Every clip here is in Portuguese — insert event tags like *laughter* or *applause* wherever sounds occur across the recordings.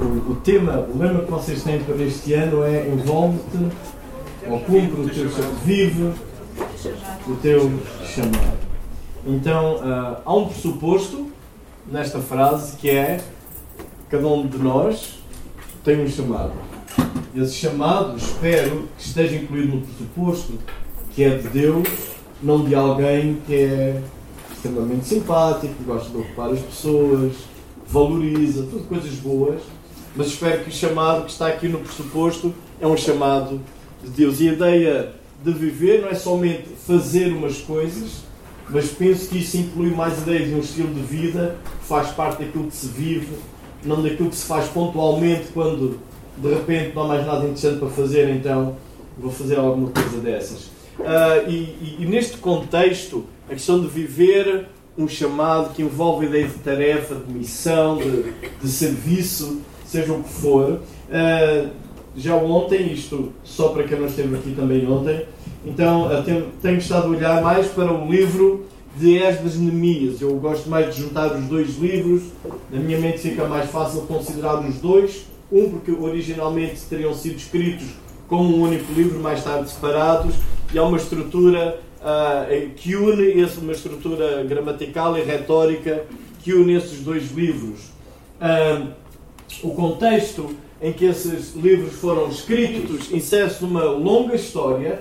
O, o, tema, o lema que vocês têm para este ano é envolve-te ou cumpre o teu chamado, vive o teu chamado. Então uh, há um pressuposto nesta frase que é cada um de nós tem um chamado. Esse chamado, espero que esteja incluído no pressuposto que é de Deus, não de alguém que é extremamente simpático, que gosta de ocupar as pessoas, valoriza, tudo coisas boas, mas espero que o chamado que está aqui no pressuposto é um chamado de Deus. E a ideia de viver não é somente fazer umas coisas, mas penso que isso inclui mais a ideia de um estilo de vida que faz parte daquilo que se vive, não daquilo que se faz pontualmente quando de repente não há mais nada interessante para fazer, então vou fazer alguma coisa dessas. Uh, e, e, e neste contexto, a questão de viver um chamado que envolve a ideia de tarefa, de missão, de, de serviço, seja o que for. Uh, já ontem, isto só para quem não esteve aqui também ontem, então uh, tenho, tenho, estado a olhar mais para o livro de Esdras Neemias. Eu gosto mais de juntar os dois livros, na minha mente fica mais fácil considerar os dois. Um, porque originalmente teriam sido escritos como um único livro, mais tarde separados, e há uma estrutura uh, que une uma estrutura gramatical e retórica que une esses dois livros. Uh, o contexto em que esses livros foram escritos insere-se numa longa história,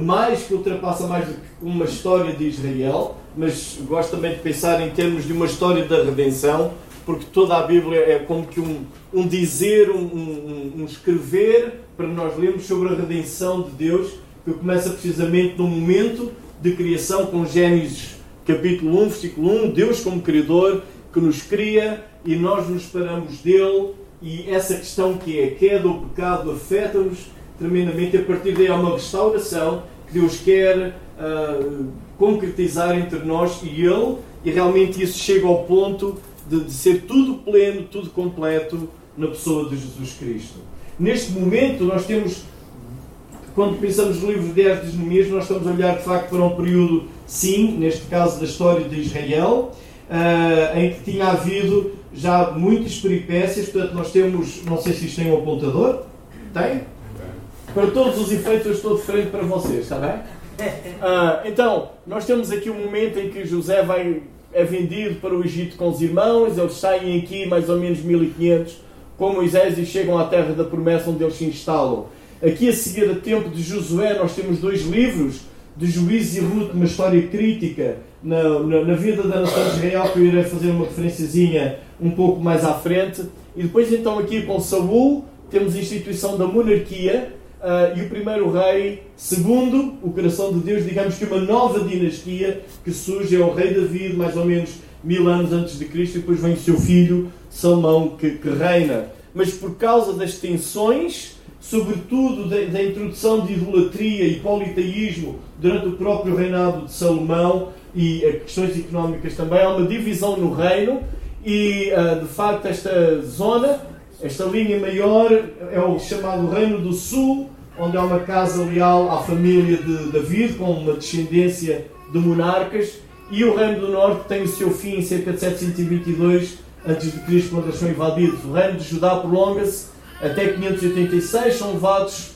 mais que ultrapassa mais do que uma história de Israel, mas gosto também de pensar em termos de uma história da redenção, porque toda a Bíblia é como que um, um dizer, um, um, um escrever para nós lermos sobre a redenção de Deus, que começa precisamente no momento de criação com Gênesis capítulo 1, versículo 1, Deus como Criador que nos cria e nós nos separamos dele e essa questão que é a queda ou pecado afeta-nos tremendamente. A partir daí há uma restauração que Deus quer uh, concretizar entre nós e Ele e realmente isso chega ao ponto de, de ser tudo pleno, tudo completo na pessoa de Jesus Cristo. Neste momento nós temos quando pensamos no livro de 10 de Neemias, nós estamos a olhar de facto para um período, sim, neste caso da história de Israel, uh, em que tinha havido já muitas peripécias. Portanto, nós temos, não sei se isto tem um apontador. Tem? Para todos os efeitos, eu estou de frente para vocês, está bem? Uh, *laughs* então, nós temos aqui um momento em que José vai, é vendido para o Egito com os irmãos, eles saem aqui mais ou menos 1500 com Moisés e chegam à terra da promessa onde eles se instalam. Aqui a seguir a tempo de Josué nós temos dois livros, de Juízes e Ruth, uma história crítica na, na, na, vida da nação de Israel, que eu irei fazer uma referenciazinha um pouco mais à frente. E depois então aqui com Saul temos a instituição da monarquia uh, e o primeiro rei, segundo o coração de Deus, digamos que uma nova dinastia que surge, é o rei David, mais ou menos mil anos antes de Cristo, e depois vem o seu filho Salomão que, que reina. Mas por causa das tensões sobretudo da, da, introdução de idolatria e politeísmo durante o próprio reinado de Salomão e questões económicas também. Há uma divisão no reino e, uh, de facto, esta zona, esta linha maior, é o chamado Reino do Sul, onde há uma casa leal à família de David, com uma descendência de monarcas, e o Reino do Norte tem o seu fim em cerca de 722 a.C., quando eles são invadidos. O Reino de Judá prolonga-se até 586 são levados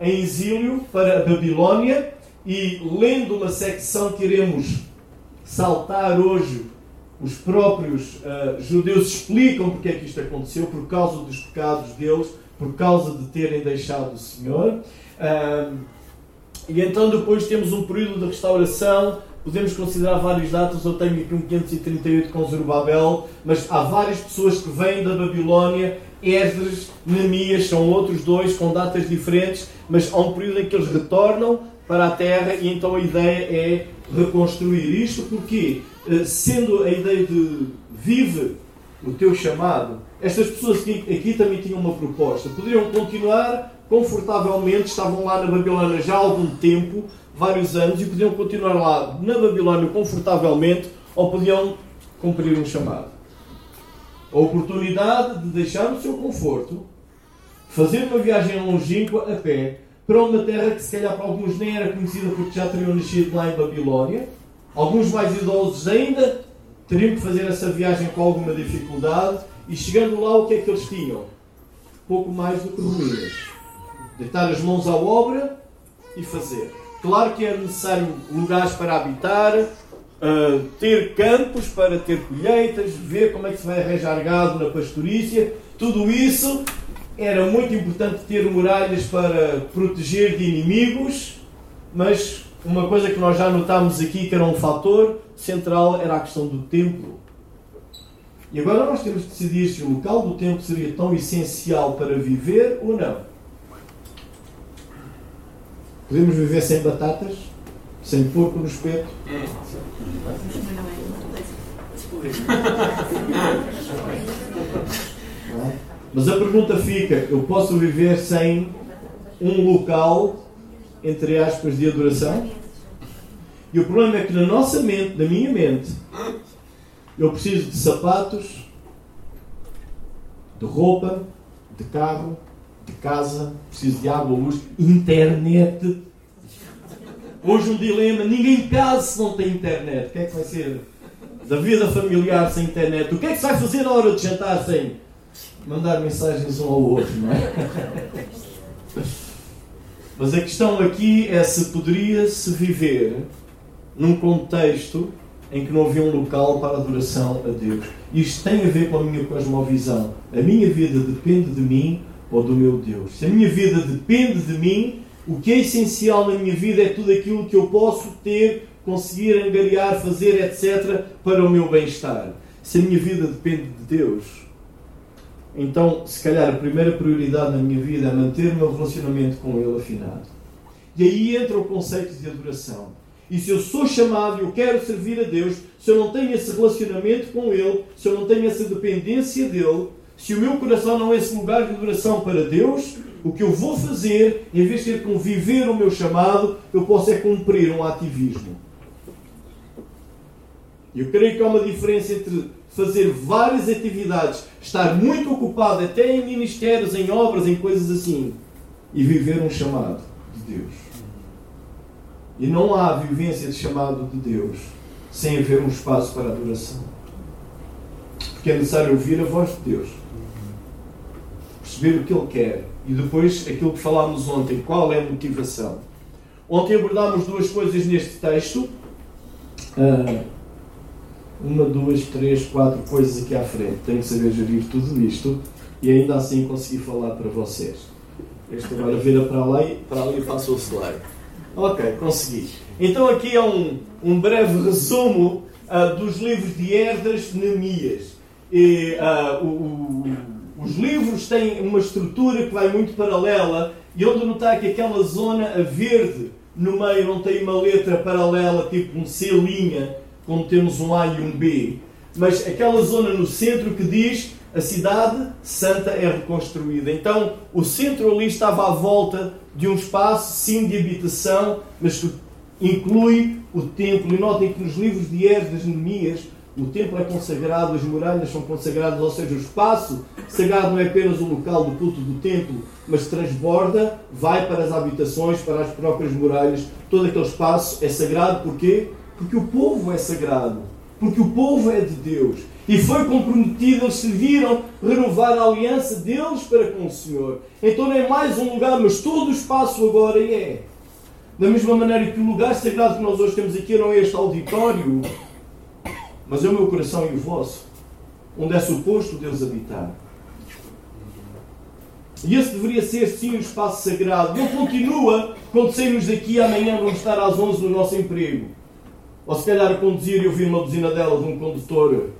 em exílio para a Babilónia e lendo uma secção que iremos saltar hoje, os próprios uh, judeus explicam porque é que isto aconteceu, por causa dos pecados deles, por causa de terem deixado o Senhor. Uh, e então depois temos um período de restauração, podemos considerar vários datas, eu tenho aqui um 538 com Zorobabel, mas há várias pessoas que vêm da Babilónia Esdras, Neemias, são outros dois com datas diferentes, mas há um período em que eles retornam para a terra e então a ideia é reconstruir isto, porque eh, sendo a ideia de vive o teu chamado, estas pessoas aqui, aqui também tinham uma proposta. Poderiam continuar confortavelmente, estavam lá na Babilônia já há algum tempo, vários anos, e podiam continuar lá na Babilônia confortavelmente, ou podiam cumprir um chamado a oportunidade de deixar o seu conforto, fazer uma viagem longínqua a pé para uma terra que se calhar para alguns nem era conhecida porque já teriam nascido lá em Babilónia. Alguns mais idosos ainda teriam que fazer essa viagem com alguma dificuldade E chegando lá, o que é que eles tinham? Pouco mais do que ruínas. Deitar as mãos à obra e fazer. Claro que era necessário lugares para habitar, uh, ter campos para ter colheitas, ver como é que se vai arranjar gado na pastorícia. Tudo isso era muito importante ter muralhas para proteger de inimigos, mas uma coisa que nós já notámos aqui que era um fator central era a questão do templo. E agora nós temos de decidir se o local do templo seria tão essencial para viver ou não. Podemos viver sem batatas? Sem porco no espeto? Mas a pergunta fica: eu posso viver sem um local, entre aspas, de adoração? E o problema é que na nossa mente, na minha mente, eu preciso de sapatos, de roupa, de carro, casa, preciso de água, luz, internet. Hoje um dilema, ninguém casa se não tem internet. O que é que vai ser da vida familiar sem internet? O que é que se vai fazer na hora de jantar sem mandar mensagens um ao outro, não é? Mas a questão aqui é se poderia-se viver num contexto em que não havia um local para adoração a Deus. Isto tem a ver com a minha cosmovisão. A minha vida depende de mim ou do meu Deus. Se a minha vida depende de mim, o que é essencial na minha vida é tudo aquilo que eu posso ter, conseguir angariar, fazer, etc., para o meu bem-estar. Se a minha vida depende de Deus, então, se calhar, a primeira prioridade na minha vida é manter o meu relacionamento com Ele afinado. E aí entra o conceito de adoração. E se eu sou chamado e eu quero servir a Deus, se eu não tenho esse relacionamento com Ele, se eu não tenho essa dependência dEle, se o meu coração não é esse lugar de adoração para Deus, o que eu vou fazer, em vez de ter que viver o meu chamado, eu posso é cumprir um ativismo. Eu creio que há uma diferença entre fazer várias atividades, estar muito ocupado até em ministérios, em obras, em coisas assim, e viver um chamado de Deus. E não há vivência de chamado de Deus sem haver um espaço para adoração. Porque é necessário ouvir a voz de Deus, perceber o que Ele quer e depois aquilo que falámos ontem, qual é a motivação. Ontem abordámos duas coisas neste texto. Uh, uma, duas, três, quatro coisas aqui à frente. Tenho que saber gerir tudo isto e ainda assim conseguir falar para vocês. Este agora vira para lá e, para ali passa o slide. Ok, consegui. Então aqui é um, um breve resumo uh, dos livros de Herdas Neemias. E, uh, o, o, os livros têm uma estrutura que vai muito paralela e onde notar que aquela zona a verde no meio não tem uma letra paralela, tipo um C linha, como temos um A e um B, mas aquela zona no centro que diz a cidade santa é reconstruída. Então, o centro ali estava à volta de um espaço, sim, de habitação, mas que inclui o templo. E notem que nos livros de Esdras, Neemias, o templo é consagrado, as muralhas são consagradas, ou seja, o espaço sagrado não é apenas o local do culto do templo, mas transborda, vai para as habitações, para as próprias muralhas. Todo aquele espaço é sagrado, porquê? Porque o povo é sagrado, porque o povo é de Deus. E foi comprometido, eles serviram renovar a aliança deles para com o Senhor. Então não é mais um lugar, mas todo o espaço agora é. Da mesma maneira que o lugar sagrado que nós hoje temos aqui não é este auditório, mas é o meu coração e o vosso, onde é suposto Deus habitar. E esse deveria ser sim o espaço sagrado. Não continua quando sairmos daqui amanhã vamos estar às 11 no nosso emprego. Ou se calhar a conduzir e ouvir uma buzina dela de um condutor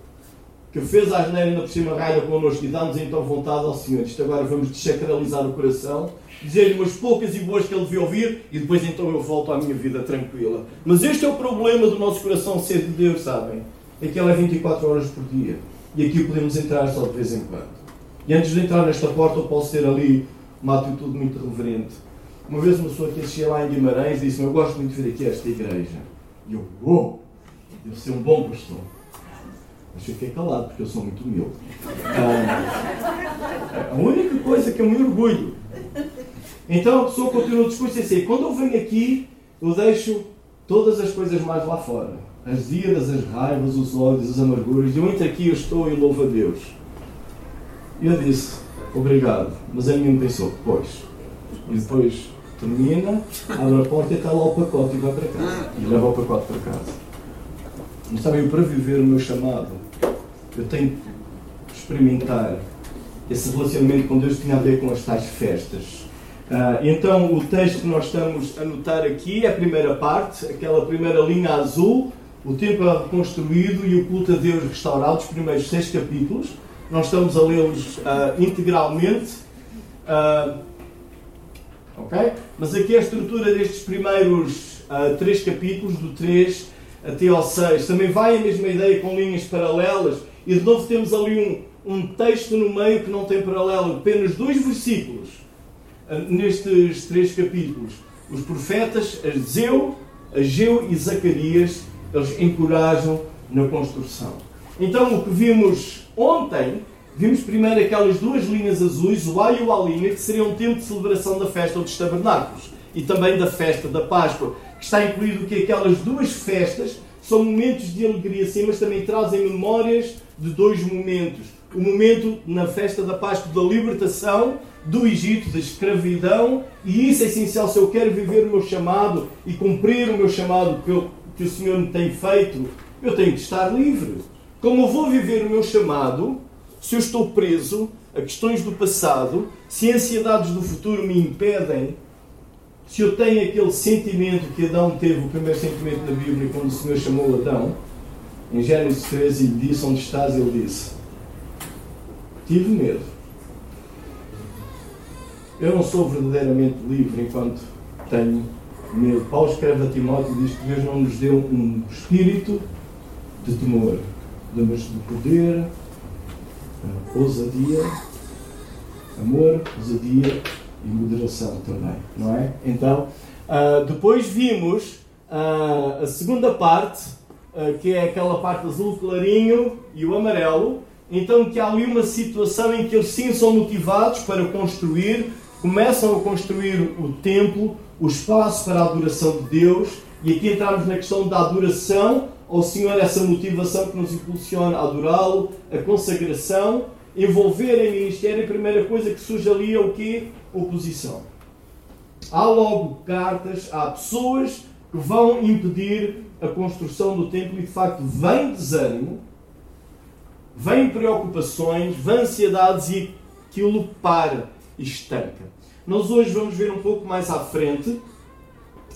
que fez a asneira ainda por cima raia connosco e dá-nos então vontade ao Senhor. Isto agora vamos desacralizar o coração, dizer-lhe umas poucas e boas que ele devia ouvir e depois então eu volto à minha vida tranquila. Mas este é o problema do nosso coração ser de Deus, sabem? Ele é 24 horas por dia e aqui podemos entrar só de vez em quando. E antes de entrar nesta porta eu posso ter ali uma atitude muito reverente. Uma vez uma pessoa que assistia lá em Guimarães disse Eu gosto muito de vir aqui a esta igreja. E eu, oh, devo ser um bom pastor. Mas fiquei calado, porque eu sou muito humilde. Ah, a única coisa que eu me orgulho. Então a pessoa continua o discurso e assim, quando eu venho aqui, eu deixo todas as coisas mais lá fora. As iras, as raivas, os ódios, as amarguras. E eu entro aqui, eu estou e louvo a Deus. E eu disse, obrigado. Mas a minha pensou, pois. E depois termina, abre a porta e está lá o pacote e vai para casa. E leva o pacote para casa. Mas sabem, para viver o meu chamado, eu tenho que experimentar esse relacionamento com Deus tinha a ver com as tais festas. Uh, então, o texto que nós estamos a notar aqui é a primeira parte, aquela primeira linha azul, o templo é reconstruído e o culto a Deus restaurado, os primeiros seis capítulos. Nós estamos a lê-los uh, integralmente. Uh, ok? Mas aqui a estrutura destes primeiros três capítulos, do 3 até ao 6, também vai a mesma ideia com linhas paralelas. E de novo temos ali um, um texto no meio que não tem paralelo, apenas dois versículos uh, nestes três capítulos. Os profetas Azeu, Ageu e Zacarias, eles encorajam na construção. Então, o que vimos ontem, vimos primeiro aquelas duas linhas azuis, o A e o Alinha, que seriam um tempo de celebração da festa dos tabernáculos e também da festa da Páscoa, que está incluído que aquelas duas festas são momentos de alegria, sim, mas também trazem memórias de dois momentos. O momento na festa da Páscoa da libertação do Egito, da escravidão, e isso é essencial se eu quero viver o meu chamado e cumprir o meu chamado que o Senhor me tem feito, eu tenho que estar livre. Como eu vou viver o meu chamado se eu estou preso a questões do passado, se ansiedades do futuro me impedem se eu tenho aquele sentimento que Adão teve, o primeiro sentimento na Bíblia, quando o Senhor chamou Adão, em Gênesis 13, ele disse: Onde estás? Ele disse: Tive medo. Eu não sou verdadeiramente livre enquanto tenho medo. Paulo escreve a Timóteo e diz que Deus não nos deu um espírito de temor, mas de poder, ousadia, amor, ousadia e moderação também, não é? Então, uh, depois vimos uh, a segunda parte, uh, que é aquela parte azul clarinho e o amarelo. Então, que há ali uma situação em que eles sim são motivados para construir, começam a construir o templo, o espaço para a adoração de Deus, e aqui entramos na questão da adoração ao Senhor, essa motivação que nos impulsiona a adorá-lo, a consagração, envolver em ministério, a primeira coisa que surge ali é o quê? oposição. Há logo cartas, há pessoas que vão impedir a construção do templo e de facto vem desânimo, vem preocupações, vem ansiedades e aquilo para, estanca. Nós hoje vamos ver um pouco mais à frente,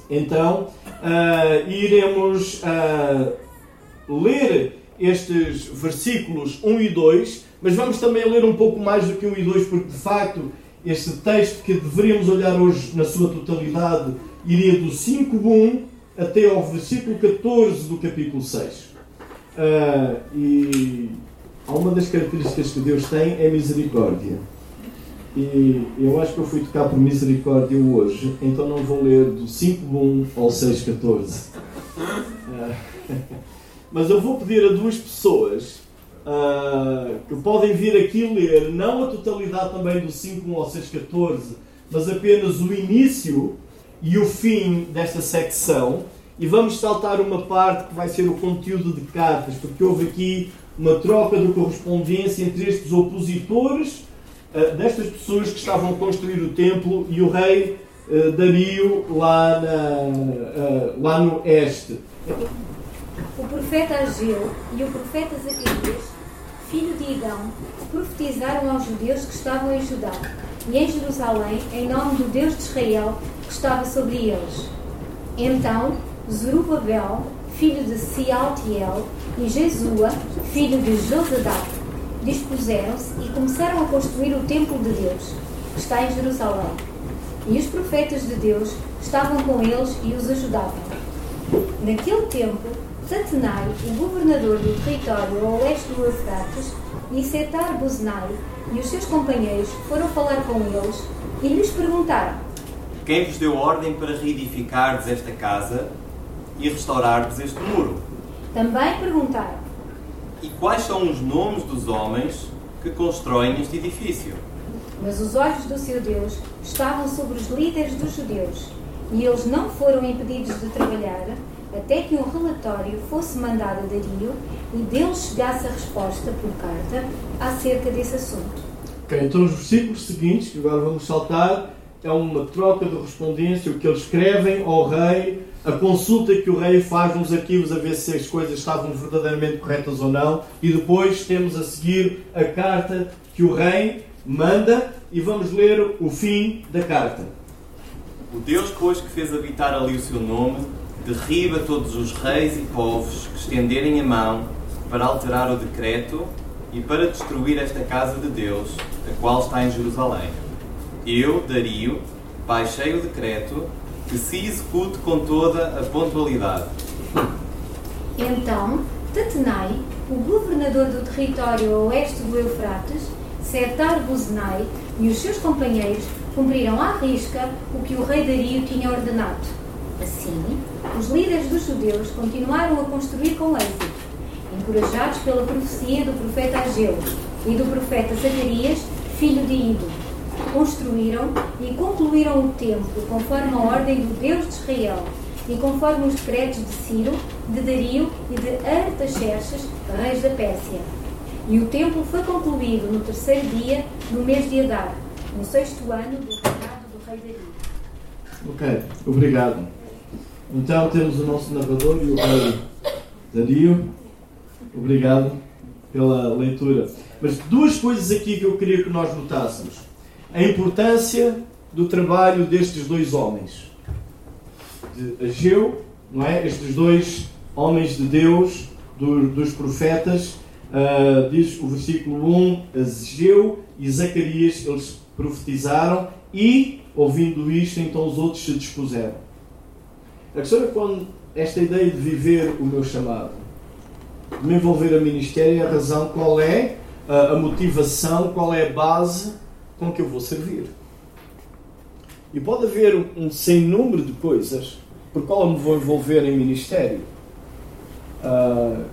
então uh, iremos uh, ler estes versículos 1 e 2, mas vamos também ler um pouco mais do que 1 e 2, porque de facto este texto que deveríamos olhar hoje na sua totalidade iria do 5.1 até ao versículo 14 do capítulo 6. Uh, ah, e uma das características que Deus tem é misericórdia. E eu acho que eu fui tocar por misericórdia hoje, então não vou ler do 5.1 ao 6.14. Uh, *laughs* mas eu vou pedir a duas pessoas uh, que podem vir aqui ler, não a totalidade também do 5 ao 6,14, mas apenas o início e o fim desta secção. E vamos saltar uma parte que vai ser o conteúdo de cartas, porque houve aqui uma troca de correspondência entre estes opositores, destas pessoas que estavam a construir o templo, e o rei uh, Dario lá, na, lá no este. O profeta Ageu e o profeta Zacarias filho de Idão, profetizaram aos judeus que estavam em Judá e em Jerusalém em nome do Deus de Israel que estava sobre eles. Então, Zorobabel, filho de Sealtiel, e Jesua, filho de Josadak, dispuseram-se e começaram a construir o templo de Deus, que está em Jerusalém. E os profetas de Deus estavam com eles e os ajudavam. Naquele tempo, Tatenai, o governador do território ao oeste do Eufrates, e Setar Buznai e os seus companheiros foram falar com eles e lhes perguntaram: Quem vos deu ordem para reedificardes esta casa e restaurardes este muro? Também perguntaram: E quais são os nomes dos homens que constroem este edifício? Mas os olhos do seu Deus estavam sobre os líderes dos judeus, e eles não foram impedidos de trabalhar até que um relatório fosse mandado a Dario e dele chegasse a resposta por carta acerca desse assunto. Ok, então os versículos seguintes, que agora vamos saltar, é uma troca de correspondência, o que eles escrevem ao rei, a consulta que o rei faz nos arquivos a ver se as coisas estavam verdadeiramente corretas ou não, e depois temos a seguir a carta que o rei manda e vamos ler o fim da carta. O Deus, pois, que fez habitar ali o seu nome, derriba todos os reis e povos que estenderem a mão para alterar o decreto e para destruir esta casa de Deus, a qual está em Jerusalém. Eu, Dario, baixei o decreto que se execute com toda a pontualidade. Então, Tatenai, o governador do território a oeste do Eufrates, Setar Buzenai e os seus companheiros cumpriram à risca o que o rei Dario tinha ordenado. Assim, os líderes dos judeus continuaram a construir com êxito, encorajados pela profecia do profeta Ageu e do profeta Zacarias, filho de Ido. Construíram e concluíram o templo conforme a ordem do Deus de Israel e conforme os decretos de Ciro, de Dario e de Artaxerxes, reis da Pérsia. E o templo foi concluído no terceiro dia do mês de Adar, no sexto ano do reinado do rei Dario. Ok, obrigado. Então temos o nosso narrador e o rei Dario. Obrigado pela leitura. Mas duas coisas aqui que eu queria que nós notássemos. A importância do trabalho destes dois homens. De Ageu, não é? Estes dois homens de Deus, do, dos profetas, uh, diz o versículo 1, Ageu e Zacarias, eles profetizaram e, ouvindo isto, então os outros se dispuseram. A questão é quando esta ideia de viver o meu chamado, de me envolver a ministério, a razão qual é, a motivação, qual é a base com que eu vou servir. E pode haver um sem número de coisas por qual eu me vou envolver em ministério. Uh,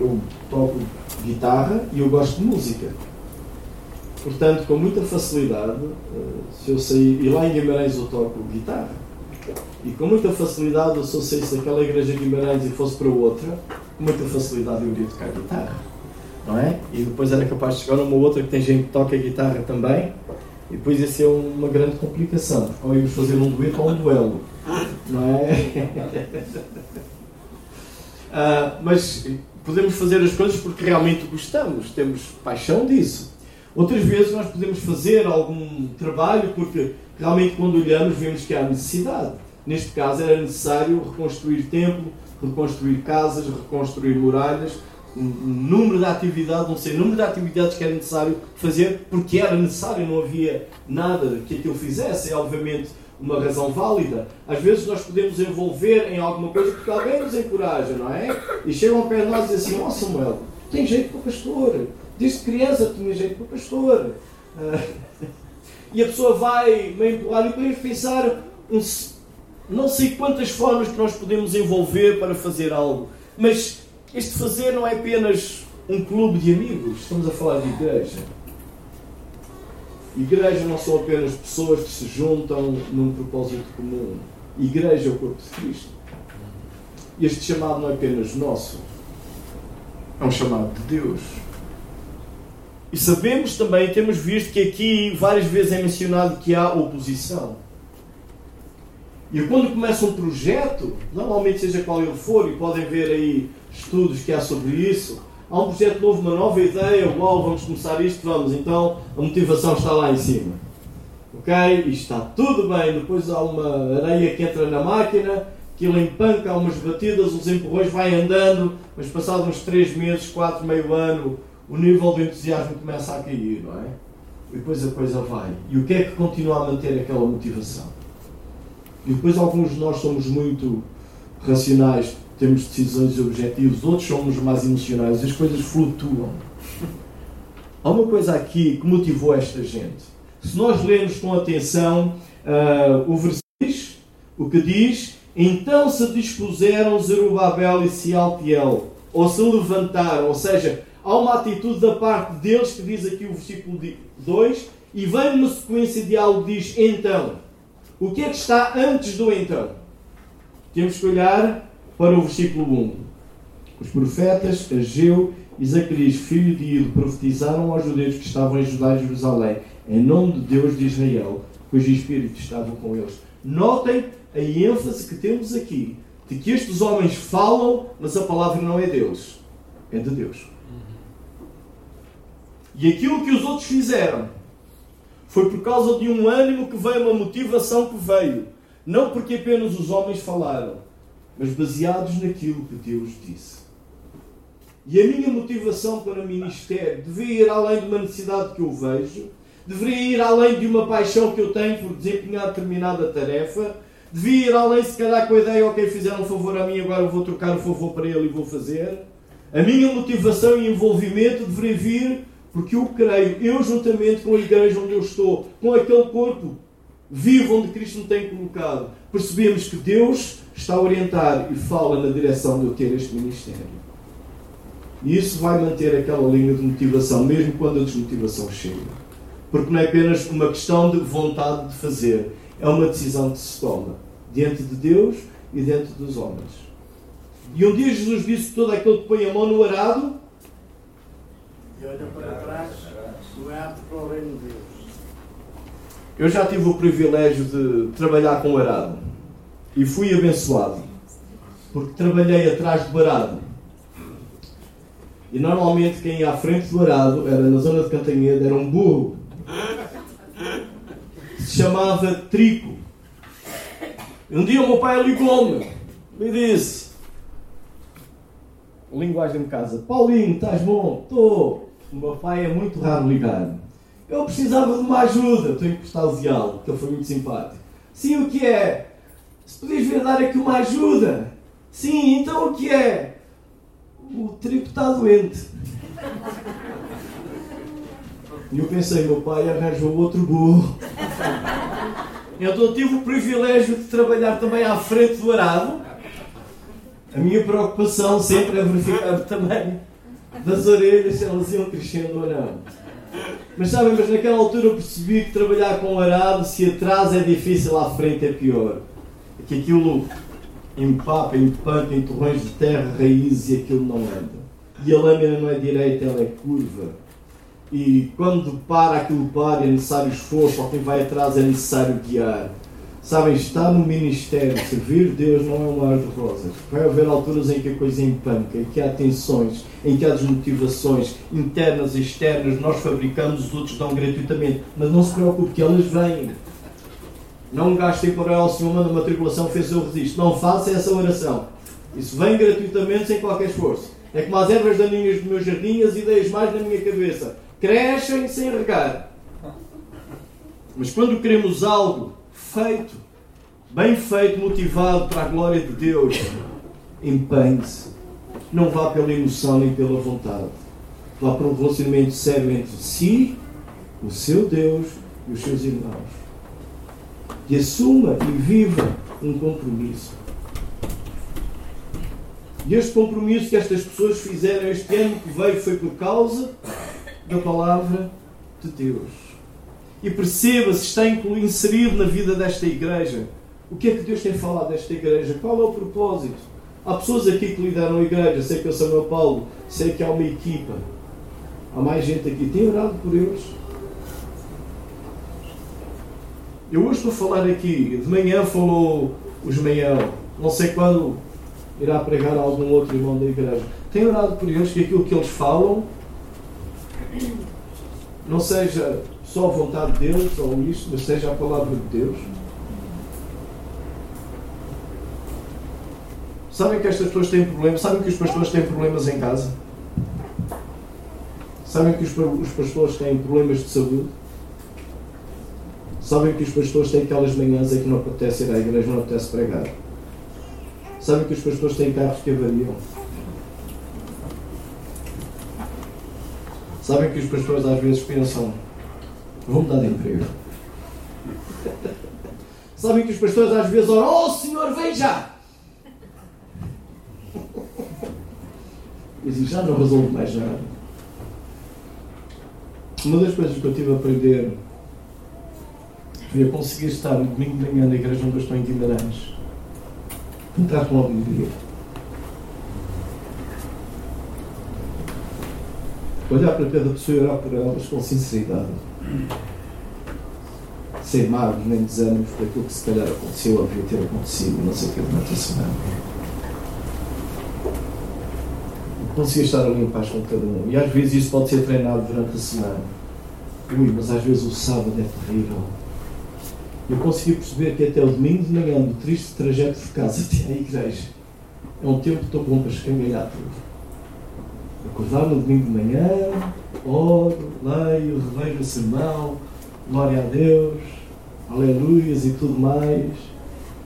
eu toco guitarra e eu gosto de música. Portanto, com muita facilidade, uh, se eu sair, e lá em Guimarães eu toco guitarra, e com muita facilidade, se eu saísse daquela igreja de Guimarães e fosse para outra, com muita facilidade eu iria tocar guitarra. Não é? E depois era capaz de chegar numa outra que tem gente que toca guitarra também, e depois ia ser uma grande complicação. Ou íamos fazer um dueto ou um duelo. Não é? uh, *laughs* mas podemos fazer as coisas porque realmente gostamos, temos paixão disso. Outras vezes nós podemos fazer algum trabalho porque realmente quando olhamos vemos que há necessidade. Neste caso era necessário reconstruir templo, reconstruir casas, reconstruir muralhas, um número de atividades, sei, número de atividades que era necessário fazer, porque era necessário, não havia nada que aquilo fizesse, é obviamente uma razão válida. Às vezes nós podemos envolver em alguma coisa porque alguém nos encoraja, não é? E chegam ao pé de nós e dizem assim, ó oh, Samuel, tem jeito para pastor, desde criança tinha jeito para pastor. *laughs* e a pessoa vai me empurrar e podemos pensar um, não sei quantas formas que nós podemos envolver para fazer algo, mas este fazer não é apenas um clube de amigos, estamos a falar de igreja. Igreja não são apenas pessoas que se juntam num propósito comum. Igreja é o corpo de Cristo. Este chamado não é apenas nosso, é um chamado de Deus. E sabemos também, temos visto que aqui várias vezes é mencionado que há oposição. E quando começa um projeto, normalmente seja qual ele for, e podem ver aí estudos que há sobre isso, há um projeto novo, uma nova ideia, uau, vamos começar isto, vamos, então a motivação está lá em cima. Ok? E está tudo bem, depois há uma areia que entra na máquina, que ele empanca, há umas batidas, os empurrões vai andando, mas passados uns 3 meses, 4, meio ano, o nível de entusiasmo começa a cair, não é? E depois a coisa vai. E o que é que continua a manter aquela motivação? E depois alguns de nós somos muito racionais, temos decisões e objetivos, outros somos mais emocionais, as coisas flutuam. Há uma coisa aqui que motivou esta gente. Se nós lermos com atenção uh, o versículo, o que diz: Então se dispuseram Zerubabel e Sealtiel, ou se levantaram, ou seja, há uma atitude da parte deles que diz aqui o versículo 2, e vem na sequência de algo diz então. O que é que está antes do então? Temos que olhar para o versículo 1. Os profetas Ageu e Zacarias, filho de Ido, profetizaram aos judeus que estavam em Judá e Jerusalém, em nome de Deus de Israel, cujo Espírito estava com eles. Notem a ênfase que temos aqui, de que estes homens falam, mas a palavra não é deles, é de Deus. E aquilo que os outros fizeram foi por causa de um ânimo que veio, uma motivação que veio. Não porque apenas os homens falaram, mas baseados naquilo que Deus disse. E a minha motivação para o ministério devia ir além de uma necessidade que eu vejo, deveria ir além de uma paixão que eu tenho por desempenhar determinada tarefa, devia ir além, se calhar, com a ideia, ok, fizeram um favor a mim, agora eu vou trocar o favor para ele e vou fazer. A minha motivação e envolvimento deveria vir porque eu creio, eu juntamente com a igreja onde eu estou, com aquele corpo vivo onde Cristo me tem colocado, percebemos que Deus está a orientar e fala na direção de eu ter este ministério. E isso vai manter aquela linha de motivação, mesmo quando a desmotivação chega. Porque não é apenas uma questão de vontade de fazer, é uma decisão que se toma diante de Deus e diante dos homens. E um dia Jesus disse todo aquele que põe a mão no arado e olha para trás, não é apto para o reino de Deus. Eu já tive o privilégio de trabalhar com arado e fui abençoado porque trabalhei atrás do arado. E normalmente quem ia à frente do arado era na zona de Cantanhede, era um burro. Se chamava Trico. Um dia o meu pai ligou-me e disse: Linguagem de casa, Paulinho, estás bom? Estou. O meu pai é muito raro ligar. Eu precisava de uma ajuda. Encostado de algo, que ele foi muito simpático. Sim, o que é? Se podias vir dar aqui uma ajuda. Sim, então o que é? O trigo está doente. E eu pensei, meu pai arranjou outro burro. Então tive o privilégio de trabalhar também à frente do arado. A minha preocupação sempre é verificar o tamanho das orelhas, se elas iam crescendo ou não. Mas sabem, mas naquela altura eu percebi que trabalhar com arado, se atrás é difícil, à frente é pior. Que aquilo empapa, empanca em torrões de terra, raízes e aquilo não anda. E a lâmina não é direita, ela é curva. E quando para aquilo para, é necessário esforço, ao quem vai atrás é necessário guiar. Sabem, estar no ministério, servir Deus não é um mar de rosas. Vai haver alturas em que a coisa empanca, em que há tensões, em que há desmotivações internas e externas. Nós fabricamos, os outros dão gratuitamente. Mas não se preocupe, que elas vêm. Não gastem por ela se uma numa tribulação fez eu resisto. Não faça essa oração. Isso vem gratuitamente, sem qualquer esforço. É como as ervas daninhas do meu jardim, as ideias mais na minha cabeça. Crescem sem regar. Mas quando queremos algo feito, bem feito, motivado para a glória de Deus, empenhe-se. Não vá pela emoção nem pela vontade. Vá para um relacionamento sério entre si, o seu Deus e os seus irmãos. E assuma e viva um compromisso. E este compromisso que estas pessoas fizeram este ano que veio foi por causa da palavra de Deus e perceba se está inserido na vida desta igreja. O que é que Deus tem falado desta igreja? Qual é o propósito? Há pessoas aqui que lideram a igreja, sei que é o Samuel Paulo, sei que há uma equipa. Há mais gente aqui. Tem orado por eles? Eu hoje estou a falar aqui, de manhã falou o Ismael, não sei quando irá pregar algum outro irmão da igreja. Tem orado por eles que aquilo que eles falam não seja só a vontade de Deus ou isto, mas seja a palavra de Deus. Sabem que estas pessoas têm problemas? Sabem que os pastores têm problemas em casa? Sabem que os pastores têm problemas de saúde? Sabem que os pastores têm aquelas manhãs em que não apetece ir à igreja, não apetece pregar? Sabem que os pastores têm carros que avariam? Sabem que os pastores às vezes pensam Vou mudar de emprego. *laughs* Sabem que os pastores às vezes oram, oh Senhor, vem já! E assim, já não resolvo mais nada. Uma das coisas que eu tive a aprender foi a conseguir estar no domingo de manhã na igreja onde eu estou em Guimarães. Entrar com algum dia. olhar para cada pessoa e orar por elas com sinceridade. Sem magos nem desânimos por aquilo que se calhar aconteceu ou devia ter acontecido, não sei o que durante a semana. Conseguia estar ali em paz com cada um. E às vezes isso pode ser treinado durante a semana. Ui, mas às vezes o sábado é terrível. Eu consegui perceber que até o domingo de manhã, do triste trajeto de casa até à igreja, é um tempo tão bom para escangalhar tudo. Acordar no domingo de manhã, oro, leio, releio o sermão, glória a Deus, aleluias e tudo mais.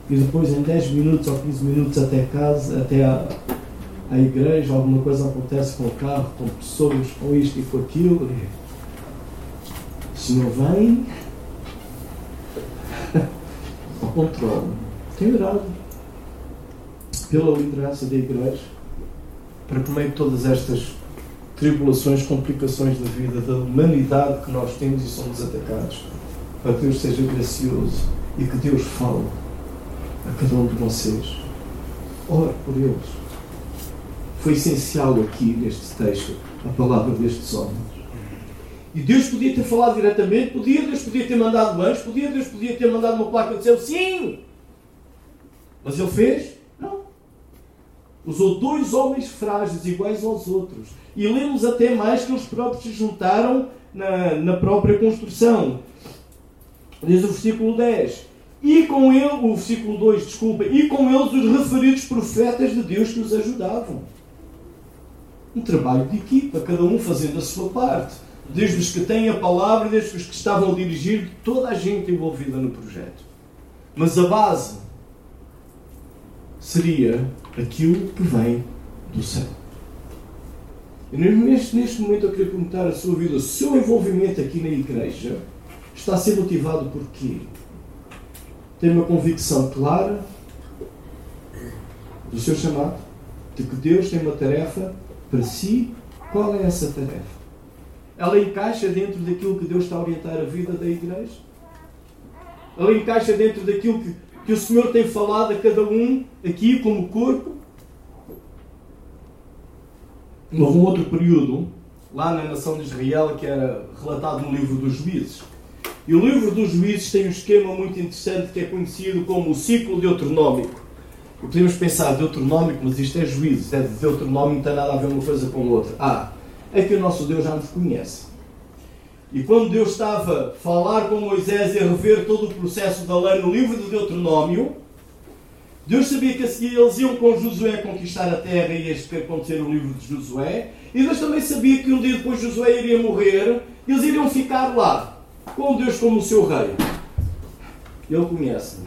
E depois em 10 minutos ou 15 minutos até casa, até à, à igreja, alguma coisa acontece com o carro, com pessoas, com isto e com aquilo. E o Senhor vem *laughs* ao controle. Tenho orado pela liderança da igreja para que, no meio de todas estas tribulações, complicações da vida, da humanidade que nós temos e somos atacados, para que Deus seja gracioso e que Deus fale a cada um de vocês. Ore por eles. Foi essencial aqui neste texto a palavra destes homens. E Deus podia ter falado diretamente, podia, Deus podia ter mandado anjos, podia, Deus podia ter mandado uma placa de céu, sim! Mas ele fez? Não. Usou dois homens frágeis, iguais aos outros. E lemos até mais que eles próprios se juntaram na, na própria construção. Diz o versículo 10. E com ele, o versículo 2, desculpa, e com eles os referidos profetas de Deus que os ajudavam. Um trabalho de equipa, cada um fazendo a sua parte. Desde os que têm a palavra, desde os que estavam a dirigir, toda a gente envolvida no projeto. Mas a base seria aquilo que vem do céu. E neste, neste momento eu queria perguntar a sua vida, o seu envolvimento aqui na igreja está a ser motivado por quê? Tem uma convicção clara do seu chamado, de que Deus tem uma tarefa para si. Qual é essa tarefa? Ela encaixa dentro daquilo que Deus está a orientar a vida da igreja? Ela encaixa dentro daquilo que, que o Senhor tem falado a cada um aqui como corpo? Houve um outro período, lá na nação de Israel, que era relatado no livro dos Juízes. E o livro dos Juízes tem um esquema muito interessante que é conhecido como o ciclo deuteronômico. E podemos pensar deuteronômico, mas isto é juízes, é de deuteronômico, não tem nada a ver uma coisa com a outra. Ah, é que o nosso Deus já nos conhece. E quando Deus estava a falar com Moisés e a rever todo o processo da lei no livro de Deuteronômio, Deus sabia que a seguir eles iam com Josué conquistar a terra e este acontecer no livro de Josué. E Deus também sabia que um dia depois Josué iria morrer e eles iriam ficar lá, com Deus como o seu rei. Ele conhece.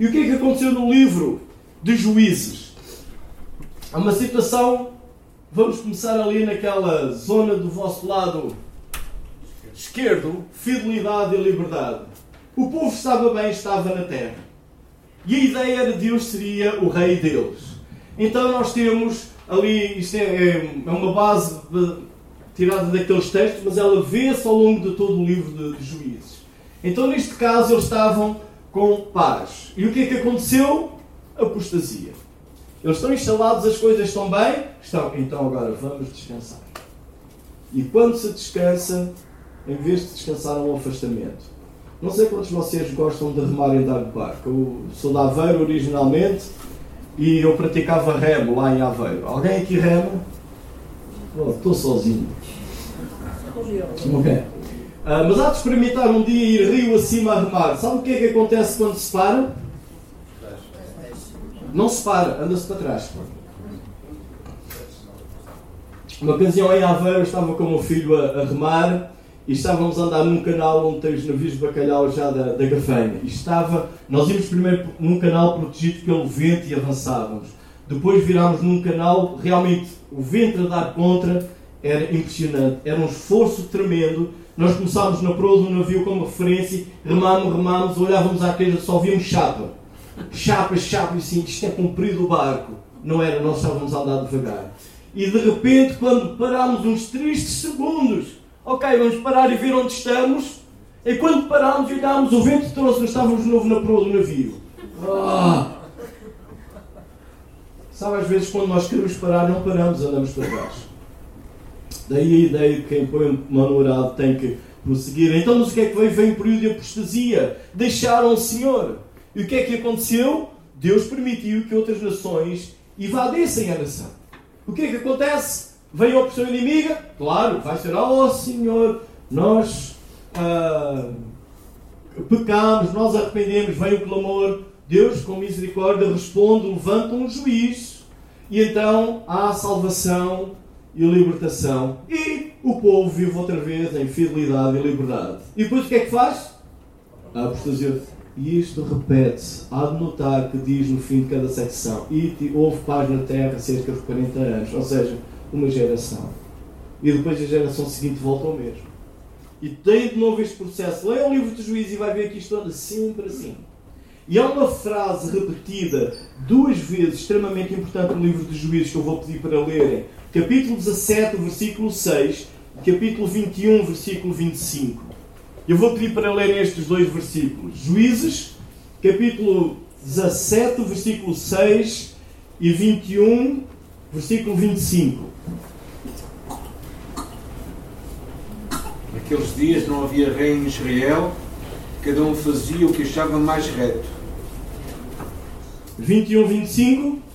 E o que é que aconteceu no livro de Juízes? Há uma situação, vamos começar ali naquela zona do vosso lado esquerdo, fidelidade e liberdade. O povo estava bem, estava na terra. E a ideia de Deus seria o rei deles. Então nós temos ali, isto é, é uma base tirada daqueles textos, mas ela vê-se ao longo de todo o livro de, de Juízes. Então neste caso eles estavam com paz. E o que é que aconteceu? Apostasia. Eles estão instalados, as coisas estão bem? Estão. Então agora vamos descansar. E quando se descansa, em vez de descansar, um afastamento. Não sei quantos de vocês gostam de remar e andar de barco. Eu sou de Aveiro originalmente e eu praticava remo lá em Aveiro. Alguém aqui rema? Oh, estou sozinho. Ok. Uh, mas há de experimentar um dia ir rio acima a remar. Sabe o que é que acontece quando se para? Não se para, anda-se para trás. Uma ocasião em Aveiro estava com o meu filho a, a remar e estávamos a andar num canal onde tem os navios de bacalhau já da, da Gafanha. E estava, nós íamos primeiro num canal protegido pelo vento e avançávamos. Depois virámos num canal, realmente o vento a dar contra era impressionante, era um esforço tremendo. Nós começámos na proa do navio como referência, remámos, remámos, olhávamos à queixa, só víamos chapa. Chapa, chapa, e assim, isto é comprido o barco. Não era, nós estávamos a andar devagar. E de repente, quando parámos uns tristes segundos, ok, vamos parar e ver onde estamos. E quando parámos e olhámos, o vento trouxe-nos, estávamos de novo na proa do navio. Ah! Sabe, às vezes quando nós queremos parar, não paramos, andamos para trás. Daí a ideia de que quem põe no tem que prosseguir. Então, mas o que é que veio? Veio um período de apostasia. Deixaram o Senhor. E o que é que aconteceu? Deus permitiu que outras nações invadissem a nação. O que é que acontece? Vem a opressão inimiga? Claro, vai ser, oh Senhor, nós ah, pecamos, nós arrependemos, vem o clamor. Deus, com misericórdia, responde, levanta um juiz e então há salvação e libertação. E o povo vive outra vez em fidelidade e liberdade. E depois o que é que faz? Apostasia. E isto repete-se. Há de notar que diz no fim de cada secção: E houve paz na terra cerca de 40 anos. Ou seja, uma geração. E depois a geração seguinte volta ao mesmo. E tem de novo este processo. Leia o livro de juízes e vai ver que isto anda sempre assim. E há uma frase repetida duas vezes, extremamente importante no livro de juízes, que eu vou pedir para lerem. Capítulo 17, versículo 6, capítulo 21, versículo 25. Eu vou pedir para lerem estes dois versículos. Juízes, capítulo 17, versículo 6 e 21, versículo 25. Naqueles dias não havia rei em Israel, cada um fazia o que achava mais reto. 21, 25.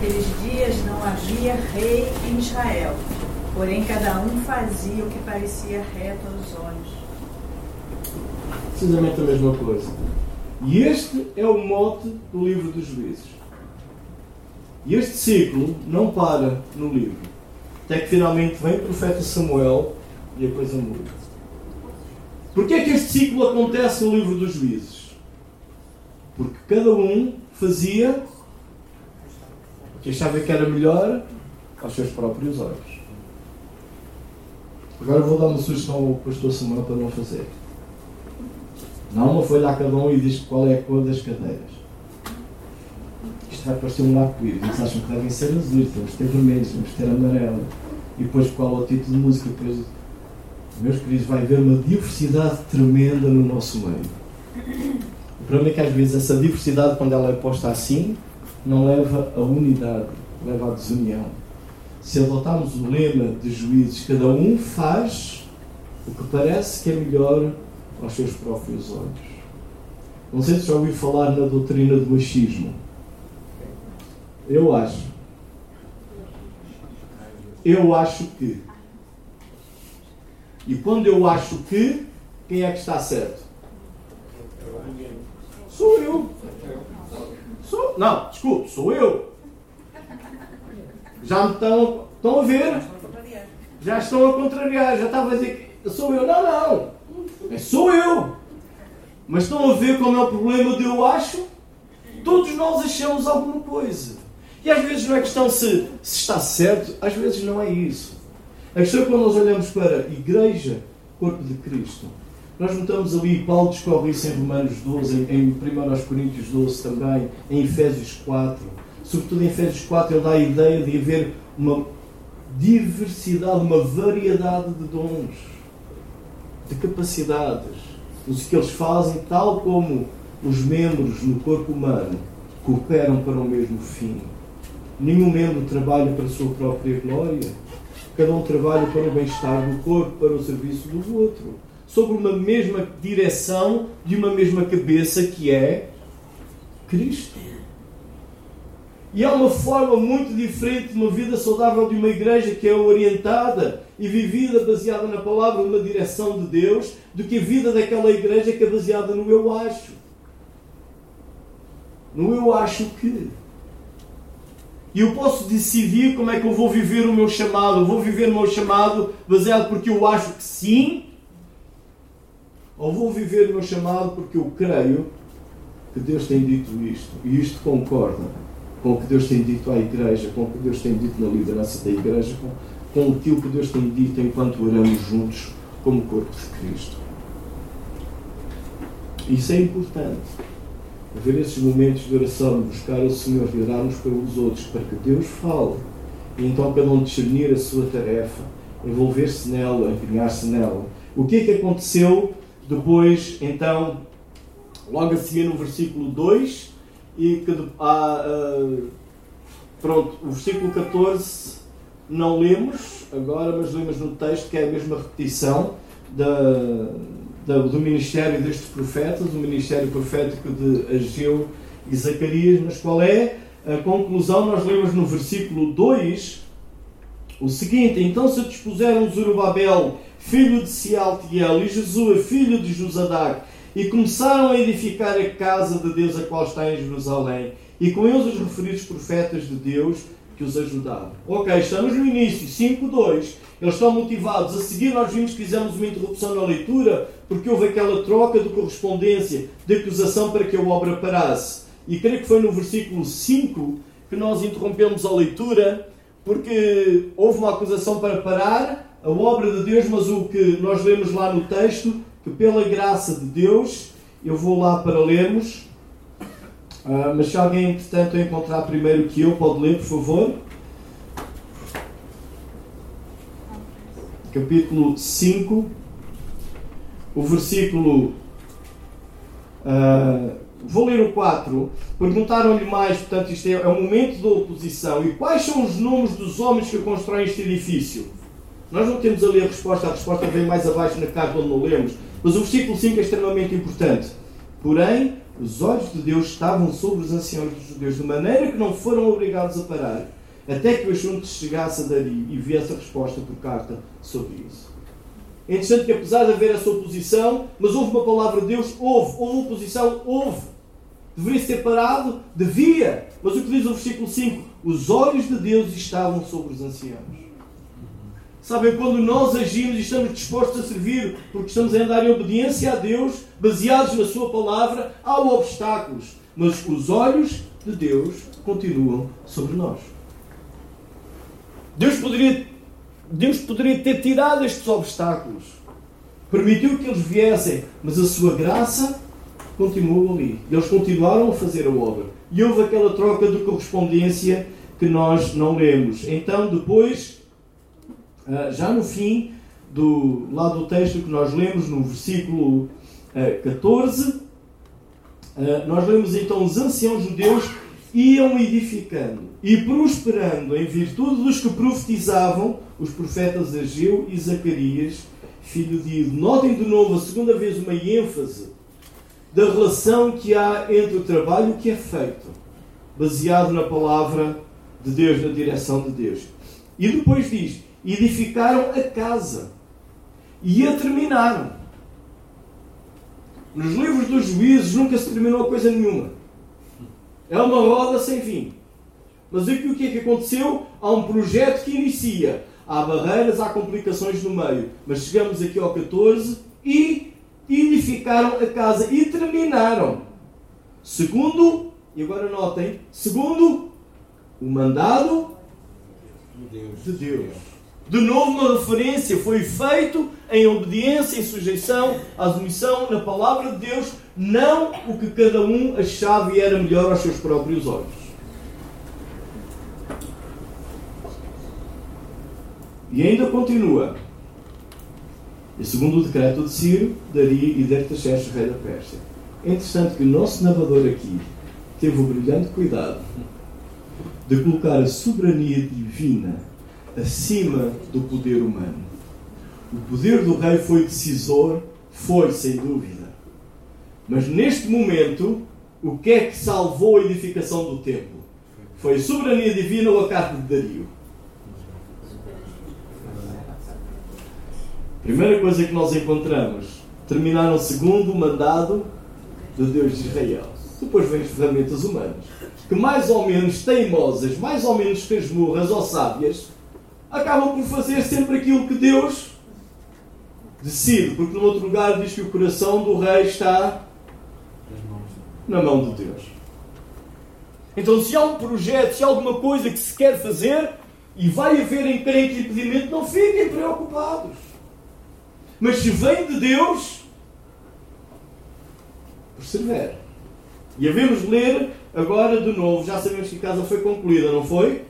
Naqueles dias não havia rei em Israel, porém cada um fazia o que parecia reto aos olhos. Precisamente a mesma coisa. E este é o mote do livro dos juízes. E este ciclo não para no livro. Até que finalmente vem o profeta Samuel e a coisa muda. Porquê é que este ciclo acontece no livro dos juízes? Porque cada um fazia que achava que era melhor aos seus próprios olhos. Agora vou dar uma sugestão ao pastor Samuel para não fazer. Não uma folha a cada um e diz qual é a cor das cadeiras. Isto vai parecer um arco-íris. Eles acham que devem ser azuis, temos que ter vermelhos, temos que ter amarelo. E depois qual é o título de música? Depois, meus queridos, vai haver uma diversidade tremenda no nosso meio. O problema é que às vezes essa diversidade, quando ela é posta assim, não leva a unidade, leva à desunião. Se adotarmos o lema de juízes, cada um faz o que parece que é melhor aos seus próprios olhos. Não sei se já ouviu falar na doutrina do machismo. Eu acho. Eu acho que. E quando eu acho que, quem é que está certo? Sou eu. Sou, não, desculpe, sou eu. Já me estão, estão a ver? Já estão a contrariar, já estava a dizer que sou eu. Não, não. É sou eu. Mas estão a ver como é o problema de eu acho? Todos nós achamos alguma coisa. E às vezes não é questão se, se está certo, às vezes não é isso. A questão é quando nós olhamos para a Igreja, Corpo de Cristo, nós notamos ali, Paulo discorre isso em Romanos 12, em 1 Coríntios 12 também, em Efésios 4. Sobretudo em Efésios 4 ele dá a ideia de haver uma diversidade, uma variedade de dons, de capacidades, os que eles fazem, tal como os membros no corpo humano cooperam para o mesmo fim. Nenhum membro trabalha para a sua própria glória. Cada um trabalha para o bem-estar do corpo, para o serviço do outro sobre uma mesma direção de uma mesma cabeça que é Cristo. E há uma forma muito diferente de uma vida saudável de uma igreja que é orientada e vivida baseada na palavra, numa direção de Deus, do que a vida daquela igreja que é baseada no eu acho. No eu acho que. E eu posso decidir como é que eu vou viver o meu chamado. Eu vou viver o meu chamado baseado porque eu acho que sim ou vou viver o meu chamado porque eu creio que Deus tem dito isto e isto concorda com o que Deus tem dito à igreja, com o que Deus tem dito na liderança da igreja, com, com aquilo que Deus tem dito enquanto oramos juntos como corpo de Cristo. Isso é importante. Haver esses momentos de oração, buscar o Senhor, virarmos para os outros, para que Deus fale. E então cada um discernir a sua tarefa, envolver-se nela, empenhar-se nela. O que é que aconteceu depois, então, logo a seguir no versículo 2 e que há, uh, pronto, o versículo 14 não lemos agora, mas lemos no texto que é a mesma repetição da, da, do ministério destes profetas, o ministério profético de Ageu e Zacarias, mas qual é a conclusão? Nós lemos no versículo 2 o seguinte: Então se dispuseram Zorobabel, filho de Sealtiel, e Jesua, filho de Josadac, e começaram a edificar a casa de Deus, a qual está em Jerusalém, e com eles os referidos profetas de Deus que os ajudavam. Ok, estamos no início, 5.2. Eles estão motivados. A seguir, nós vimos que fizemos uma interrupção na leitura, porque houve aquela troca de correspondência, de acusação para que a obra parasse. E creio que foi no versículo 5 que nós interrompemos a leitura, porque houve uma acusação para parar a obra de Deus, mas o que nós lemos lá no texto, que pela graça de Deus, eu vou lá para lermos, uh, mas se alguém, entretanto, encontrar primeiro que eu, pode ler, por favor. Capítulo 5, o versículo. Uh, Vou ler o 4. Perguntaram-lhe mais, portanto, isto é, é um momento da oposição. E quais são os nomes dos homens que constroem este edifício? Nós não temos ali a resposta, a resposta vem mais abaixo na carta onde não lemos. Mas o versículo 5 é extremamente importante. Porém, os olhos de Deus estavam sobre os anciãos dos judeus, de maneira que não foram obrigados a parar, até que o assunto chegasse a Dari e viesse a resposta por carta sobre isso. É interessante que apesar de haver essa oposição, mas houve uma palavra de Deus, houve, houve oposição, houve. Deveria ser parado? Devia. Mas o que diz o versículo 5? Os olhos de Deus estavam sobre os anciãos. Sabem, quando nós agimos e estamos dispostos a servir, porque estamos a andar em obediência a Deus, baseados na Sua palavra, há obstáculos. Mas os olhos de Deus continuam sobre nós. Deus poderia Deus poderia ter tirado estes obstáculos, permitiu que eles viessem, mas a sua graça continuou ali. Eles continuaram a fazer a obra. E houve aquela troca de correspondência que nós não lemos. Então, depois, já no fim do lado do texto que nós lemos, no versículo 14, ah, ah, nós lemos então os anciãos judeus iam edificando e prosperando em virtude dos que profetizavam os profetas Ageu e Zacarias, filho de Ido. Notem de novo, a segunda vez, uma ênfase da relação que há entre o trabalho que é feito, baseado na palavra de Deus, na direção de Deus. E depois diz: edificaram a casa e a terminaram. Nos livros dos juízes nunca se terminou coisa nenhuma. É uma roda sem fim. Mas aqui o que é que aconteceu? Há um projeto que inicia. Há barreiras, há complicações no meio. Mas chegamos aqui ao 14 e edificaram a casa e terminaram. Segundo, e agora notem, segundo o mandado de Deus. De novo, uma referência foi feito em obediência, em sujeição à submissão na palavra de Deus, não o que cada um achava e era melhor aos seus próprios olhos. E ainda continua. E segundo o decreto de Ciro, Daria e Dertaxerxes, rei da Pérsia. É interessante que o nosso narrador aqui teve o brilhante cuidado de colocar a soberania divina acima do poder humano. O poder do rei foi decisor, foi sem dúvida. Mas neste momento, o que é que salvou a edificação do templo? Foi a soberania divina ou a carta de Dario? Primeira coisa que nós encontramos, terminaram o segundo mandado do Deus de Israel. Depois vêm as ferramentas humanas, que mais ou menos teimosas, mais ou menos casmurras ou sábias, acabam por fazer sempre aquilo que Deus decide, porque no outro lugar diz que o coração do rei está na mão de Deus. Então, se há um projeto, se há alguma coisa que se quer fazer e vai haver encrenca e impedimento, não fiquem preocupados. Mas se vem de Deus, persevere. E havemos ler agora de novo, já sabemos que a casa foi concluída, não foi?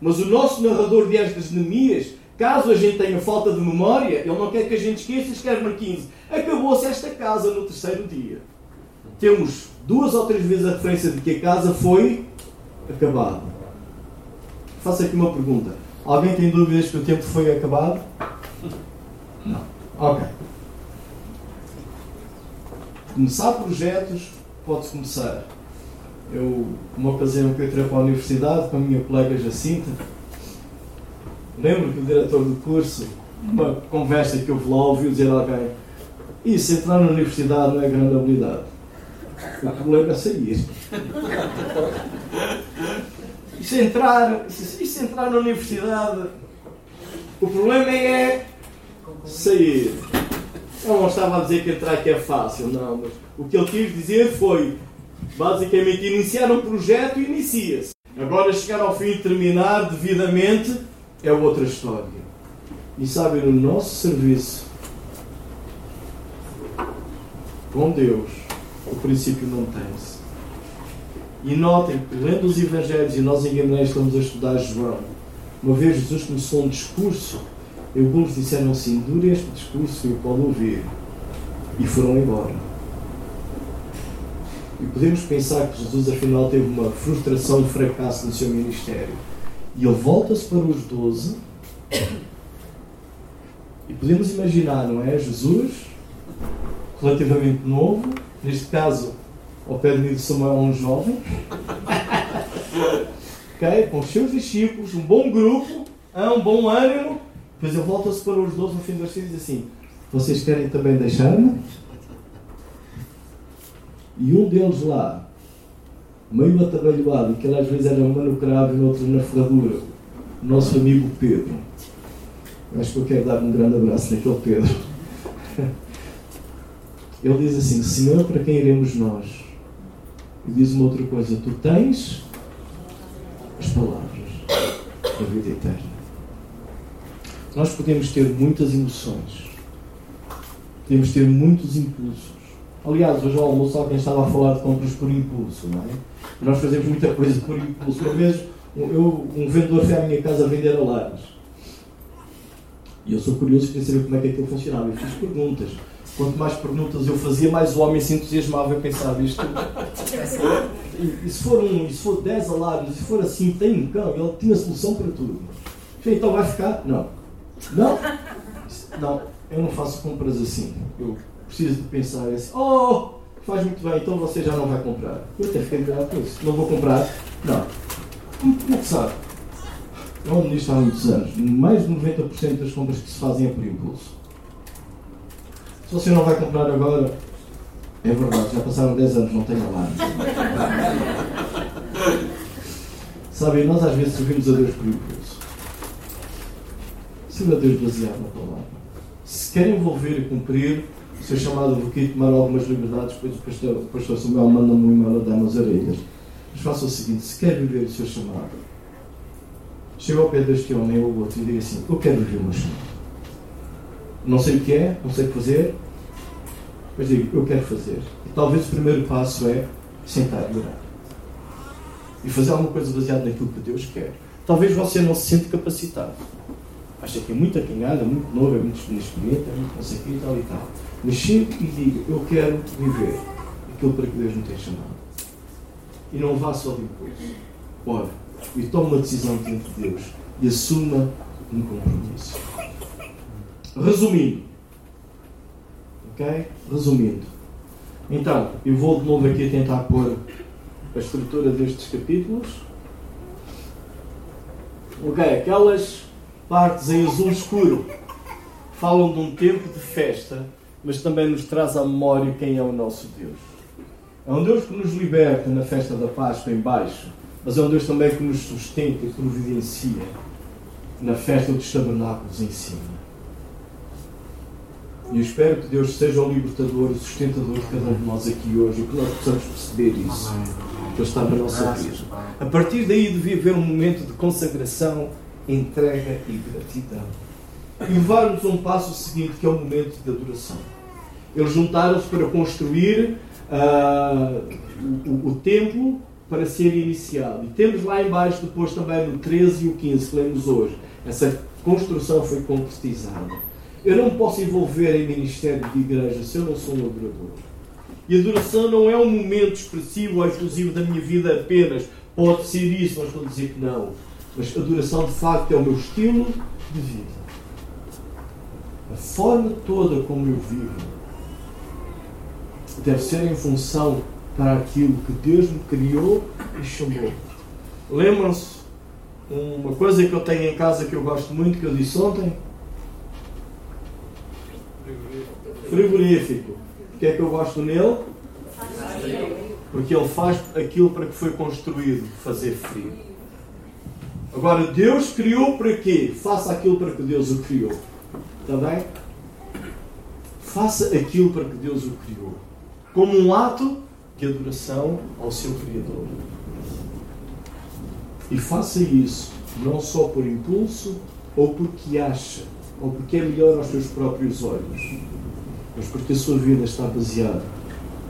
Mas o nosso narrador de estas Neemias, caso a gente tenha falta de memória, ele não quer que a gente esqueça, escreve 15. Acabou-se esta casa no terceiro dia. Temos duas ou três vezes a referência de que a casa foi acabada. Faço aqui uma pergunta. Alguém tem dúvidas que o tempo foi acabado? Não. Ok. Começar projetos pode-se começar. Eu, uma ocasião que eu entrei para a universidade com a minha colega Jacinta, lembro que o diretor do curso, numa conversa que houve lá, ouviu dizer a alguém: Isso, entrar na universidade não é grande habilidade. O problema é sair. Isso entrar, isso, isso entrar na universidade, o problema é sair. Eu não estava a dizer que entrar aqui é fácil, não, mas o que ele quis dizer foi basicamente iniciar um projeto inicia-se. Agora chegar ao fim e terminar devidamente é outra história. E sabem, no nosso serviço com Deus, o princípio mantém-se. E notem que, lendo os Evangelhos, e nós em estamos a estudar João, uma vez Jesus começou um discurso, e alguns disseram assim: dure este discurso eu pode ouvir. E foram embora. E podemos pensar que Jesus, afinal, teve uma frustração de fracasso no seu ministério. E ele volta-se para os doze. E podemos imaginar, não é? Jesus, relativamente novo, neste caso, ao pé de Samuel, um jovem, okay? com os seus discípulos, um bom grupo, um bom ânimo. Depois ele volta-se para os doze no fim das e diz assim: Vocês querem também deixar-me? E um deles lá, meio atabalhoado, que ele às vezes era uma no cravo e outro na ferradura, nosso amigo Pedro. Acho que eu quero dar um grande abraço naquele Pedro. *laughs* Ele diz assim: Senhor, para quem iremos nós? E diz uma outra coisa: Tu tens as palavras da vida eterna. Nós podemos ter muitas emoções, podemos ter muitos impulsos. Aliás, hoje ao almoço alguém estava a falar de compras por impulso, não é? Nós fazemos muita coisa por impulso. Uma vez, eu, um vendedor foi à minha casa vender alarmes. E eu sou curioso para saber como é que aquilo funcionava. Eu fiz perguntas. Quanto mais perguntas eu fazia, mais o homem se entusiasmava e pensava isto. E, e se for um, e se for 10 alarmes, se for assim, tem um cão, ele tinha solução para tudo. Então vai ficar? Não. Não? Não, eu não faço compras assim. Eu preciso de pensar assim, oh, faz muito bem, então você já não vai comprar. Eu até fiquei ligado com isso. Não vou comprar? Não. Como, como é que sabe? Eu ando nisto há muitos anos. Mais de 90% das compras que se fazem é por impulso. Se você não vai comprar agora, é verdade, já passaram 10 anos, não tenho alarme. *laughs* Sabem, nós às vezes servimos a Deus por impulso. Sirva a Deus baseado na palavra. Se quer envolver e cumprir o seu chamado, vou aqui tomar algumas liberdades, depois o pastor, o pastor Samuel manda-me um e-mail a dar nas orelhas. Mas faça o seguinte: se quer viver o seu chamado, chega ao pé deste homem ou outro e diga assim: Eu quero viver o meu chamado. Não sei o que é, não sei o que fazer, mas digo: Eu quero fazer. E talvez o primeiro passo é sentar e orar. E fazer alguma coisa baseada naquilo que Deus quer. Talvez você não se sinta capacitado. Acha que é muito acanhado, é muito novo, é muito inexperiente, é muito não sei o que e tal e tal. Mas chegue e diga: Eu quero viver aquilo para que Deus me tem chamado. E não vá só depois. Ora, e tome uma decisão diante de Deus e assuma um compromisso. Resumindo, ok? Resumindo, então eu vou de novo aqui tentar pôr a estrutura destes capítulos. Ok, aquelas partes em azul escuro falam de um tempo de festa, mas também nos traz à memória quem é o nosso Deus. É um Deus que nos liberta na festa da Páscoa em baixo, mas é um Deus também que nos sustenta e providencia na festa dos tabernáculos em cima. E eu espero que Deus seja o libertador e sustentador de cada um de nós aqui hoje e que nós possamos perceber isso, que Ele está na nossa vida. A partir daí devia haver um momento de consagração, entrega e gratidão. E levar-nos a um passo seguinte, que é o momento de adoração. Eles juntaram-se para construir uh, o, o, templo para ser iniciado. E temos lá embaixo depois também no 13 e o 15 que lemos hoje. Essa construção foi concretizada. Eu não posso envolver em ministério de igreja se eu não sou um adorador. E adoração não é um momento expressivo ou exclusivo da minha vida apenas. Pode ser isso, estou a dizer que não. Mas adoração de facto é o meu estilo de vida. A forma toda como eu vivo deve ser em função para aquilo que Deus me criou e chamou. Lembram-se uma coisa que eu tenho em casa que eu gosto muito, que eu disse ontem? Frigorífico. O que é que eu gosto nele? Porque ele faz aquilo para que foi construído, fazer frio. Agora, Deus criou para quê? Faça aquilo para que Deus o criou. Está bem? Faça aquilo para que Deus o criou. Como um ato de adoração ao seu Criador. E faça isso não só por impulso ou porque acha, ou porque é melhor aos seus próprios olhos, mas porque a sua vida está baseada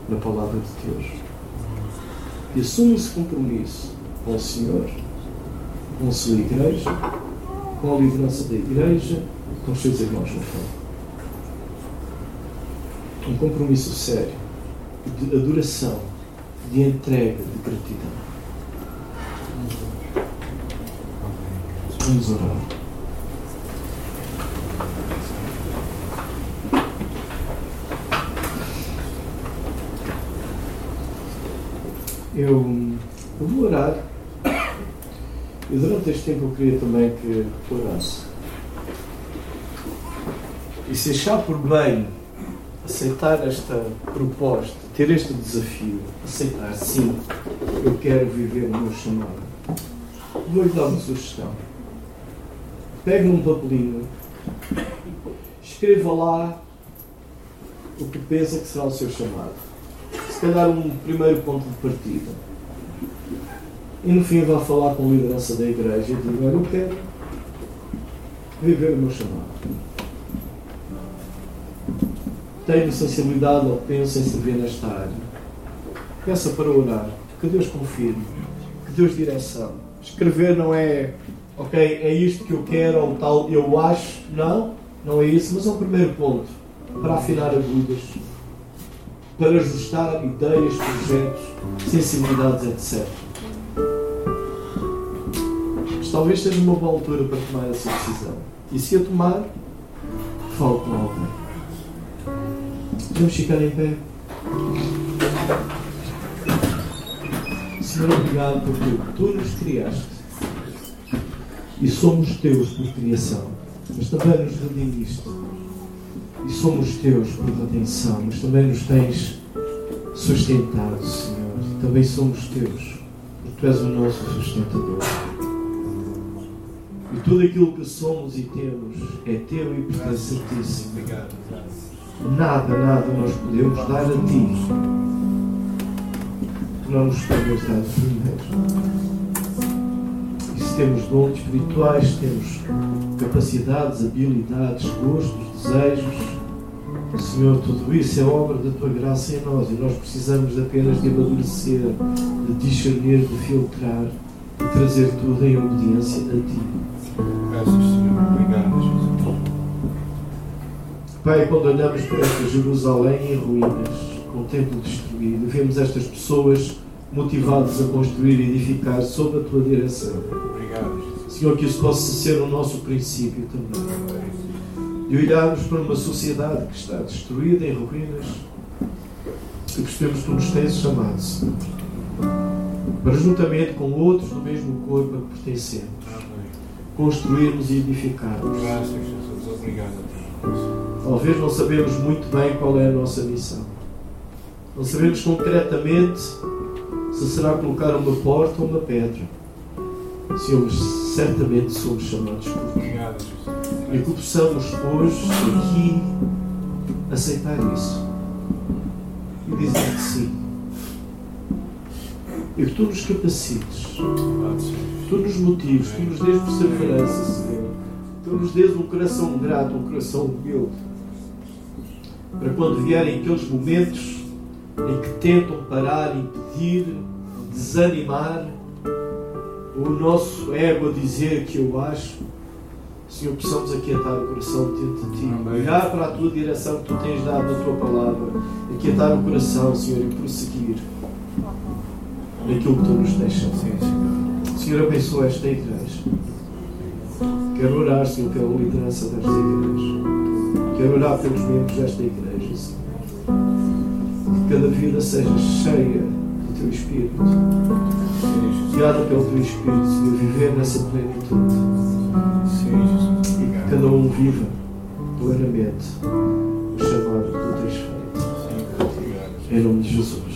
na palavra de Deus. E assume esse compromisso com o Senhor, com a sua igreja, com a liderança da igreja, com seus irmãos na fé. Um compromisso sério de adoração, de entrega, de gratidão. Vamos orar. Eu, eu vou orar. E durante este tempo eu queria também que orasse. E se achar por bem aceitar esta proposta, ter este desafio, aceitar, sim, eu quero viver o meu chamado. Vou-lhe dar uma sugestão. Pegue num papelinho, escreva lá o que pensa que será o seu chamado. Se calhar um primeiro ponto de partida. E no fim vá falar com a liderança da igreja e diga, eu quero viver o meu chamado. Tenho sensibilidade ou penso em servir nesta área. Peça para orar, que Deus confirme, que Deus direção. Escrever não é, ok, é isto que eu quero ou tal, eu acho. Não, não é isso, mas é um primeiro ponto para afinar agulhas, para ajustar ideias, projetos, sensibilidades, etc. Mas talvez seja uma boa altura para tomar essa decisão. E se a tomar, fale com alguém. Vamos ficar em pé. Senhor, obrigado porque tu nos criaste e somos teus por criação, mas também nos redimiste e somos teus por redenção, mas também nos tens sustentado, Senhor, e também somos teus, porque tu és o nosso sustentador. E tudo aquilo que somos e temos é teu e pertence a ti, Senhor. Nada, nada nós podemos dar a ti não nos temos dado primeiro. E se temos dons espirituais, temos capacidades, habilidades, gostos, desejos, Senhor, tudo isso é obra da tua graça em nós e nós precisamos apenas de amadurecer, de discernir, de filtrar, de trazer tudo em obediência a ti. Pai, quando olhamos para esta Jerusalém em ruínas, com o templo destruído, vemos estas pessoas motivados a construir e edificar sob a tua direção. Obrigado, Senhor, que isso possa ser o nosso princípio também. E olharmos para uma sociedade que está destruída em ruínas e percebemos que tu nos tens chamado, Senhor, para juntamente com outros do mesmo corpo a que pertencemos, construirmos e edificarmos. Graças, Jesus. Obrigado a. Talvez não sabemos muito bem qual é a nossa missão. Não sabemos concretamente se será colocar uma porta ou uma pedra. Senhor, certamente somos chamados por ti. E que possamos hoje aqui aceitar isso e dizer que sim. E que tu nos capacites, tu nos motives, tu nos dês perseverança, Senhor. Tu nos dês um coração grato, um coração humilde. Para quando vierem aqueles momentos em que tentam parar, impedir, desanimar, o nosso ego a dizer que eu acho, Senhor, possamos aquietar o coração diante de Ti, olhar para a Tua direção que Tu tens dado na Tua palavra, aquietar o coração, Senhor, e prosseguir naquilo que Tu nos deixas. Senhor. Senhor, abençoa esta igreja. Quero orar, Senhor, pela liderança desta igreja. Quero orar pelos membros desta igreja, cada vida seja cheia do teu Espírito, guiada pelo teu Espírito, Senhor, viver nessa plenitude. E que cada um viva plenamente o chamado do Teu Espírito. Em nome de Jesus.